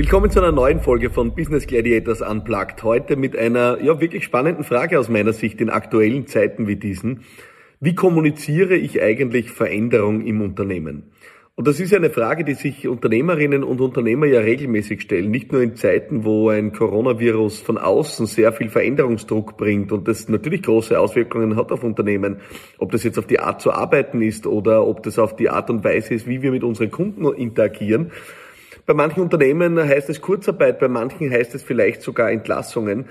Willkommen zu einer neuen Folge von Business Gladiators Unplugged. Heute mit einer ja wirklich spannenden Frage aus meiner Sicht in aktuellen Zeiten wie diesen. Wie kommuniziere ich eigentlich Veränderung im Unternehmen? Und das ist eine Frage, die sich Unternehmerinnen und Unternehmer ja regelmäßig stellen. Nicht nur in Zeiten, wo ein Coronavirus von außen sehr viel Veränderungsdruck bringt und das natürlich große Auswirkungen hat auf Unternehmen. Ob das jetzt auf die Art zu arbeiten ist oder ob das auf die Art und Weise ist, wie wir mit unseren Kunden interagieren. Bei manchen Unternehmen heißt es Kurzarbeit, bei manchen heißt es vielleicht sogar Entlassungen.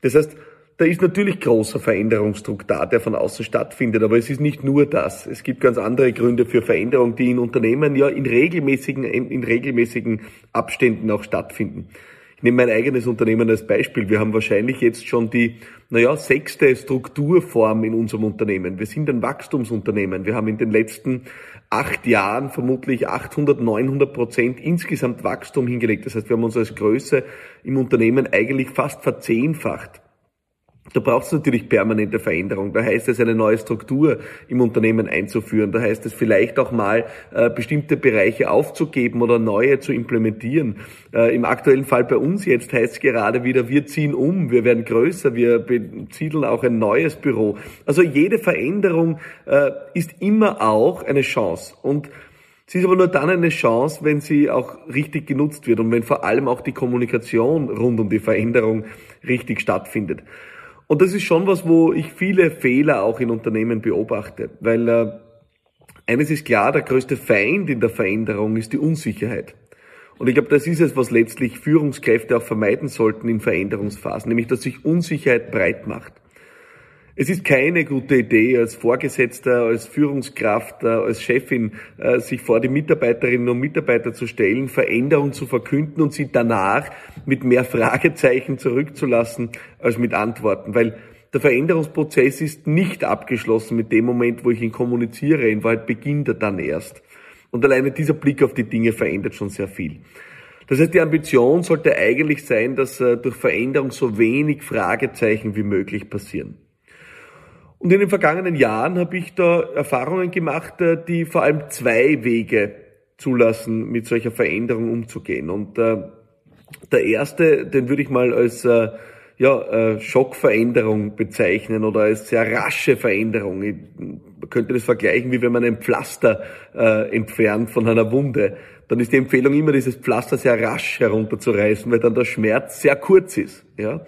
Das heißt, da ist natürlich großer Veränderungsdruck da, der von außen stattfindet, aber es ist nicht nur das. Es gibt ganz andere Gründe für Veränderung, die in Unternehmen ja in regelmäßigen, in regelmäßigen Abständen auch stattfinden. Ich nehme mein eigenes Unternehmen als Beispiel. Wir haben wahrscheinlich jetzt schon die, naja, sechste Strukturform in unserem Unternehmen. Wir sind ein Wachstumsunternehmen. Wir haben in den letzten acht Jahren vermutlich 800, 900 Prozent insgesamt Wachstum hingelegt. Das heißt, wir haben uns als Größe im Unternehmen eigentlich fast verzehnfacht. Da braucht es natürlich permanente Veränderung. Da heißt es, eine neue Struktur im Unternehmen einzuführen. Da heißt es vielleicht auch mal, äh, bestimmte Bereiche aufzugeben oder neue zu implementieren. Äh, Im aktuellen Fall bei uns jetzt heißt es gerade wieder, wir ziehen um, wir werden größer, wir besiedeln auch ein neues Büro. Also jede Veränderung äh, ist immer auch eine Chance. Und Sie ist aber nur dann eine Chance, wenn sie auch richtig genutzt wird und wenn vor allem auch die Kommunikation rund um die Veränderung richtig stattfindet. Und das ist schon was, wo ich viele Fehler auch in Unternehmen beobachte, weil äh, eines ist klar, der größte Feind in der Veränderung ist die Unsicherheit. Und ich glaube, das ist es, was letztlich Führungskräfte auch vermeiden sollten in Veränderungsphasen, nämlich dass sich Unsicherheit breit macht. Es ist keine gute Idee, als Vorgesetzter, als Führungskraft, äh, als Chefin, äh, sich vor die Mitarbeiterinnen und Mitarbeiter zu stellen, Veränderung zu verkünden und sie danach mit mehr Fragezeichen zurückzulassen als mit Antworten, weil der Veränderungsprozess ist nicht abgeschlossen mit dem Moment, wo ich ihn kommuniziere. In Wahrheit beginnt er dann erst. Und alleine dieser Blick auf die Dinge verändert schon sehr viel. Das heißt, die Ambition sollte eigentlich sein, dass äh, durch Veränderung so wenig Fragezeichen wie möglich passieren. Und in den vergangenen Jahren habe ich da Erfahrungen gemacht, äh, die vor allem zwei Wege zulassen, mit solcher Veränderung umzugehen. Und äh, der erste, den würde ich mal als äh, ja, äh, Schockveränderung bezeichnen oder als sehr rasche Veränderung. Ich, könnte das vergleichen, wie wenn man ein Pflaster äh, entfernt von einer Wunde. Dann ist die Empfehlung immer, dieses Pflaster sehr rasch herunterzureißen, weil dann der Schmerz sehr kurz ist. Ja?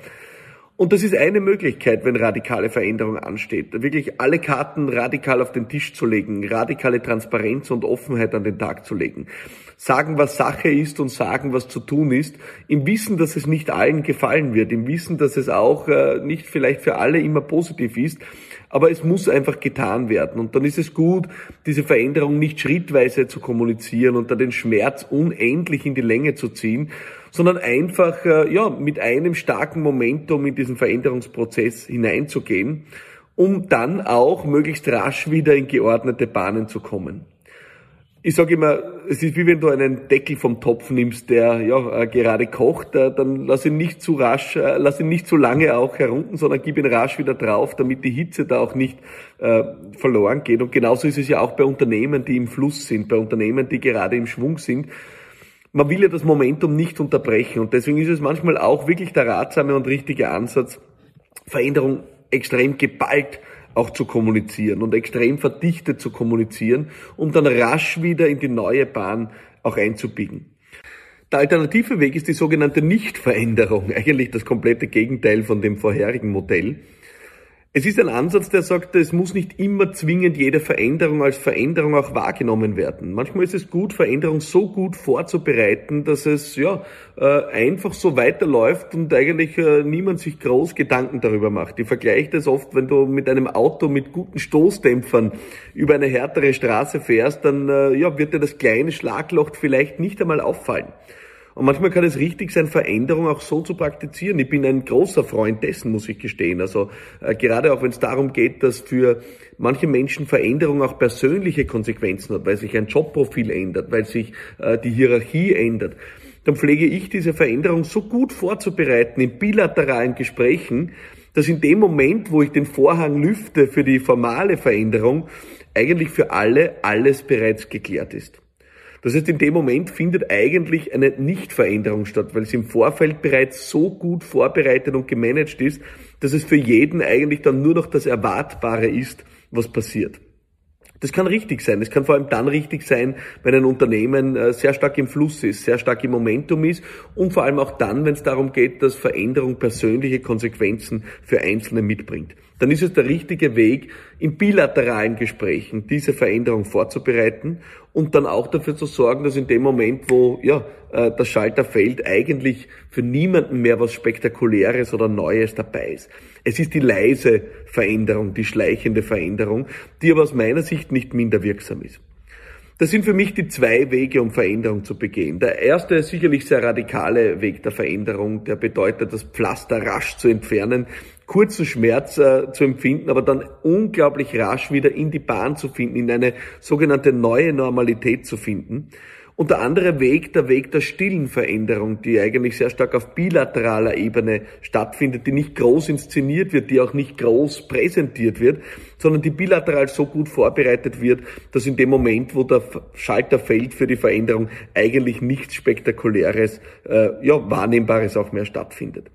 Und das ist eine Möglichkeit, wenn radikale Veränderung ansteht, wirklich alle Karten radikal auf den Tisch zu legen, radikale Transparenz und Offenheit an den Tag zu legen. Sagen, was Sache ist und sagen, was zu tun ist, im Wissen, dass es nicht allen gefallen wird, im Wissen, dass es auch äh, nicht vielleicht für alle immer positiv ist, aber es muss einfach getan werden. Und dann ist es gut, diese Veränderung nicht schrittweise zu kommunizieren und dann den Schmerz unendlich in die Länge zu ziehen, sondern einfach äh, ja mit einem starken Momentum in diesen Veränderungsprozess hineinzugehen, um dann auch möglichst rasch wieder in geordnete Bahnen zu kommen. Ich sage immer, es ist wie wenn du einen Deckel vom Topf nimmst, der ja äh, gerade kocht, äh, dann lass ihn nicht zu rasch, äh, lass ihn nicht zu lange auch herunten, sondern gib ihn rasch wieder drauf, damit die Hitze da auch nicht äh, verloren geht. Und genauso ist es ja auch bei Unternehmen, die im Fluss sind, bei Unternehmen, die gerade im Schwung sind man will ja das Momentum nicht unterbrechen und deswegen ist es manchmal auch wirklich der ratsame und richtige Ansatz, Veränderung extrem geballt auch zu kommunizieren und extrem verdichtet zu kommunizieren, um dann rasch wieder in die neue Bahn auch einzubiegen. Der alternative Weg ist die sogenannte Nichtveränderung, eigentlich das komplette Gegenteil von dem vorherigen Modell. Es ist ein Ansatz, der sagt, es muss nicht immer zwingend jede Veränderung als Veränderung auch wahrgenommen werden. Manchmal ist es gut, Veränderung so gut vorzubereiten, dass es ja äh, einfach so weiterläuft und eigentlich äh, niemand sich groß Gedanken darüber macht. Ich vergleiche das oft, wenn du mit einem Auto mit guten Stoßdämpfern über eine härtere Straße fährst, dann äh, ja, wird dir das kleine Schlagloch vielleicht nicht einmal auffallen. Und manchmal kann es richtig sein, Veränderung auch so zu praktizieren. Ich bin ein großer Freund dessen, muss ich gestehen. Also äh, gerade auch wenn es darum geht, dass für manche Menschen Veränderung auch persönliche Konsequenzen hat, weil sich ein Jobprofil ändert, weil sich äh, die Hierarchie ändert dann pflege ich diese Veränderung so gut vorzubereiten in bilateralen Gesprächen, dass in dem Moment, wo ich den Vorhang lüfte für die formale Veränderung, eigentlich für alle alles bereits geklärt ist. Das heißt, in dem Moment findet eigentlich eine Nichtveränderung statt, weil es im Vorfeld bereits so gut vorbereitet und gemanagt ist, dass es für jeden eigentlich dann nur noch das Erwartbare ist, was passiert. Das kann richtig sein. Das kann vor allem dann richtig sein, wenn ein Unternehmen äh, sehr stark im Fluss ist, sehr stark im Momentum ist und vor allem auch dann, wenn es darum geht, dass Veränderung persönliche Konsequenzen für Einzelne mitbringt. Dann ist es der richtige Weg, in bilateralen Gesprächen diese Veränderung vorzubereiten und dann auch dafür zu sorgen, dass in dem Moment, wo ja, äh, das Schalter fällt, eigentlich für niemanden mehr was Spektakuläres oder Neues dabei ist. Es ist die leise Veränderung, die schleichende Veränderung, die aber aus meiner Sicht nicht minder wirksam ist. Das sind für mich die zwei Wege, um Veränderung zu begehen. Der erste ist sicherlich sehr radikale Weg der Veränderung, der bedeutet, das Pflaster rasch zu entfernen, kurzen Schmerz äh, zu empfinden, aber dann unglaublich rasch wieder in die Bahn zu finden, in eine sogenannte neue Normalität zu finden. Und der andere Weg, der Weg der stillen Veränderung, die eigentlich sehr stark auf bilateraler Ebene stattfindet, die nicht groß inszeniert wird, die auch nicht groß präsentiert wird, sondern die bilateral so gut vorbereitet wird, dass in dem Moment, wo der Schalter fällt für die Veränderung, eigentlich nichts Spektakuläres, äh, ja, Wahrnehmbares auch mehr stattfindet.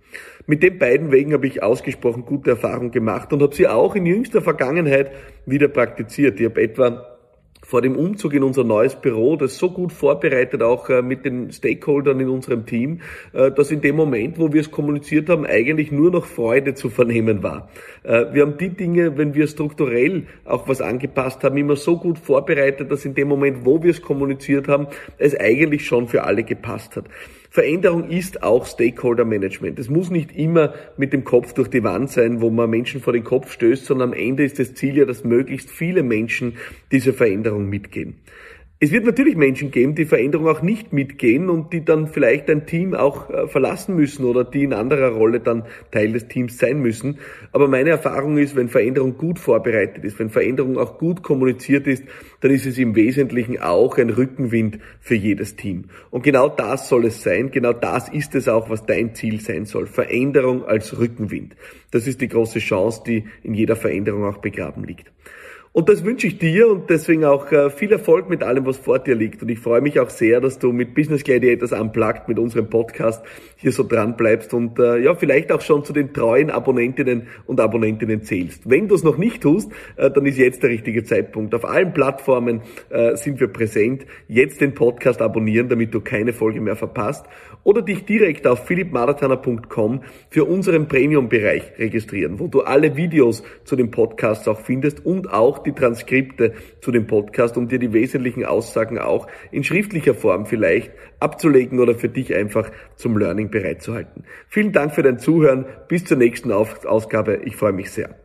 Mit den beiden Wegen habe ich ausgesprochen gute Erfahrungen gemacht und habe sie auch in jüngster Vergangenheit wieder praktiziert. Ich habe etwa vor dem Umzug in unser neues Büro, das so gut vorbereitet auch äh, mit den Stakeholdern in unserem Team, äh, dass in dem Moment, wo wir es kommuniziert haben, eigentlich nur noch Freude zu vernehmen war. Äh, wir haben die Dinge, wenn wir strukturell auch was angepasst haben, immer so gut vorbereitet, dass in dem Moment, wo wir es kommuniziert haben, es eigentlich schon für alle gepasst hat. Veränderung ist auch Stakeholder Management. Es muss nicht immer mit dem Kopf durch die Wand sein, wo man Menschen vor den Kopf stößt, sondern am Ende ist das Ziel ja, dass möglichst viele Menschen diese Veränderung mitgehen. Es wird natürlich Menschen geben, die Veränderung auch nicht mitgehen und die dann vielleicht ein Team auch äh, verlassen müssen oder die in anderer Rolle dann Teil des Teams sein müssen. Aber meine Erfahrung ist, wenn Veränderung gut vorbereitet ist, wenn Veränderung auch gut kommuniziert ist, dann ist es im Wesentlichen auch ein Rückenwind für jedes Team. Und genau das soll es sein, genau das ist es auch, was dein Ziel sein soll. Veränderung als Rückenwind. Das ist die große Chance, die in jeder Veränderung auch begraben liegt. Und das wünsche ich dir und deswegen auch äh, viel Erfolg mit allem, was vor dir liegt. Und ich freue mich auch sehr, dass du mit Business Gladiators Unplugged, mit unserem Podcast hier so dran bleibst und äh, ja, vielleicht auch schon zu den treuen Abonnentinnen und Abonnentinnen zählst. Wenn du es noch nicht tust, äh, dann ist jetzt der richtige Zeitpunkt. Auf allen Plattformen sind wir präsent. Jetzt den Podcast abonnieren, damit du keine Folge mehr verpasst. Oder dich direkt auf philippmarathoner.com für unseren Premium-Bereich registrieren, wo du alle Videos zu den Podcasts auch findest und auch die Transkripte zu dem Podcast, um dir die wesentlichen Aussagen auch in schriftlicher Form vielleicht abzulegen oder für dich einfach zum Learning bereitzuhalten. Vielen Dank für dein Zuhören. Bis zur nächsten Ausgabe. Ich freue mich sehr.